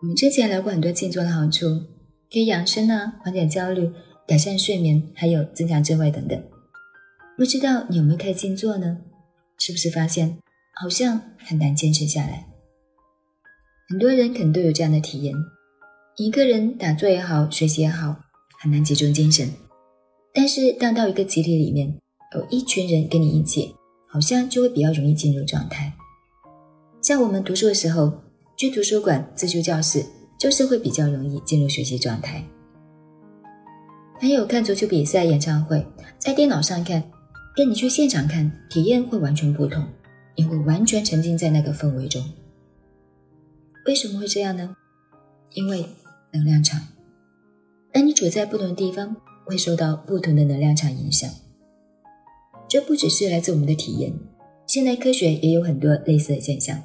我们之前聊过很多静坐的好处，可以养生啊，缓解焦虑，改善睡眠，还有增强智慧等等。不知道你有没有开静坐呢？是不是发现好像很难坚持下来？很多人可能都有这样的体验：一个人打坐也好，学习也好，很难集中精神。但是当到一个集体里面，有一群人跟你一起，好像就会比较容易进入状态。像我们读书的时候。去图书馆、自修教室，就是会比较容易进入学习状态。还有看足球比赛、演唱会，在电脑上看，跟你去现场看，体验会完全不同，你会完全沉浸在那个氛围中。为什么会这样呢？因为能量场。当你处在不同的地方，会受到不同的能量场影响。这不只是来自我们的体验，现代科学也有很多类似的现象。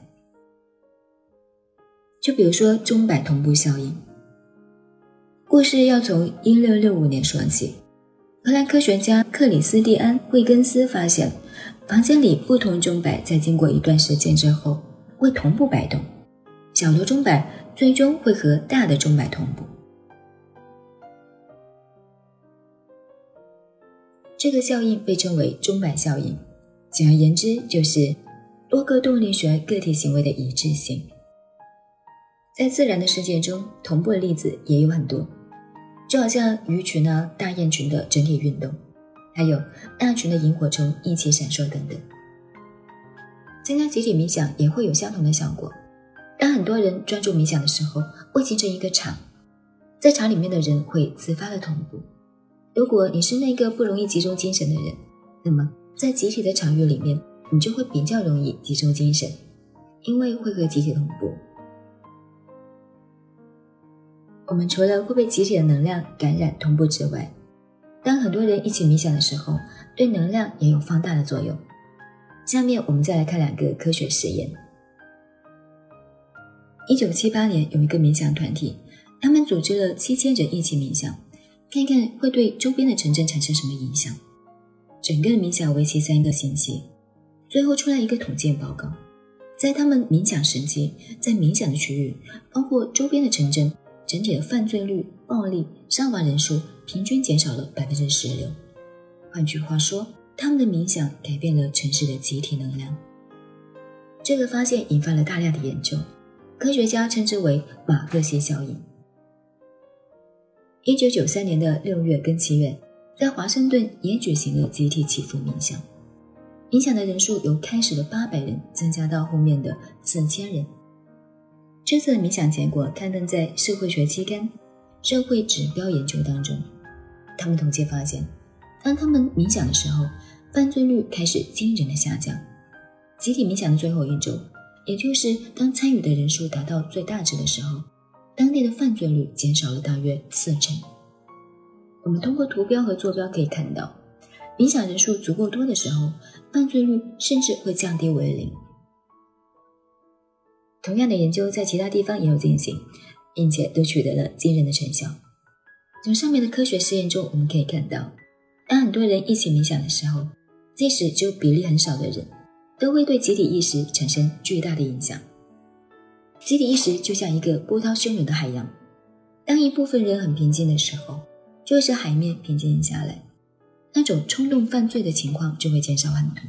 就比如说钟摆同步效应，故事要从一六六五年说起。荷兰科学家克里斯蒂安·惠根斯发现，房间里不同钟摆在经过一段时间之后会同步摆动，小的钟摆最终会和大的钟摆同步。这个效应被称为钟摆效应。简而言之，就是多个动力学个体行为的一致性。在自然的世界中，同步的例子也有很多，就好像鱼群啊、大雁群的整体运动，还有大群的萤火虫一起闪烁等等。参加集体冥想也会有相同的效果。当很多人专注冥想的时候，会形成一个场，在场里面的人会自发的同步。如果你是那个不容易集中精神的人，那么在集体的场域里面，你就会比较容易集中精神，因为会和集体同步。我们除了会被集体的能量感染同步之外，当很多人一起冥想的时候，对能量也有放大的作用。下面我们再来看两个科学实验。一九七八年，有一个冥想团体，他们组织了七千人一起冥想，看看会对周边的城镇产生什么影响。整个冥想为期三个星期，最后出来一个统计报告，在他们冥想时期，在冥想的区域，包括周边的城镇。整体的犯罪率、暴力、伤亡人数平均减少了百分之十六。换句话说，他们的冥想改变了城市的集体能量。这个发现引发了大量的研究，科学家称之为马克西效应。一九九三年的六月跟七月，在华盛顿也举行了集体祈福冥想，冥想的人数由开始的八百人增加到后面的四千人。这次的冥想结果刊登在社会学期刊《社会指标研究》当中。他们统计发现，当他们冥想的时候，犯罪率开始惊人的下降。集体冥想的最后一周，也就是当参与的人数达到最大值的时候，当地的犯罪率减少了大约四成。我们通过图标和坐标可以看到，冥想人数足够多的时候，犯罪率甚至会降低为零。同样的研究在其他地方也有进行，并且都取得了惊人的成效。从上面的科学实验中，我们可以看到，当很多人一起冥想的时候，即使只有比例很少的人，都会对集体意识产生巨大的影响。集体意识就像一个波涛汹涌的海洋，当一部分人很平静的时候，就会使海面平静下来，那种冲动犯罪的情况就会减少很多。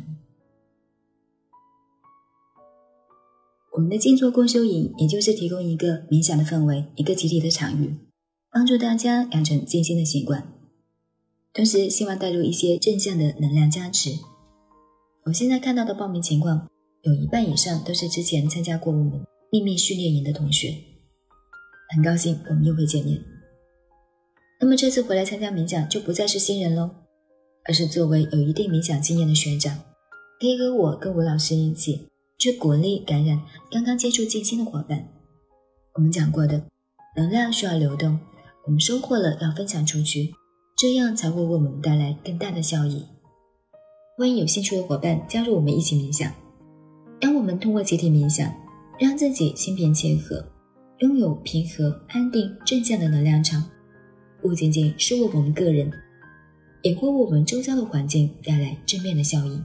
我们的静坐共修营，也就是提供一个冥想的氛围，一个集体的场域，帮助大家养成静心的习惯，同时希望带入一些正向的能量加持。我现在看到的报名情况，有一半以上都是之前参加过我们秘密训练营的同学，很高兴我们又会见面。那么这次回来参加冥想，就不再是新人喽，而是作为有一定冥想经验的学长，可以和我跟吴老师一起。去鼓励感染刚刚接触静心的伙伴。我们讲过的，能量需要流动，我们收获了要分享出去，这样才会为我们带来更大的效益。欢迎有兴趣的伙伴加入我们一起冥想。当我们通过集体冥想，让自己心平气和，拥有平和、安定、正向的能量场，不仅仅是为我们个人，也会为我们周遭的环境带来正面的效应。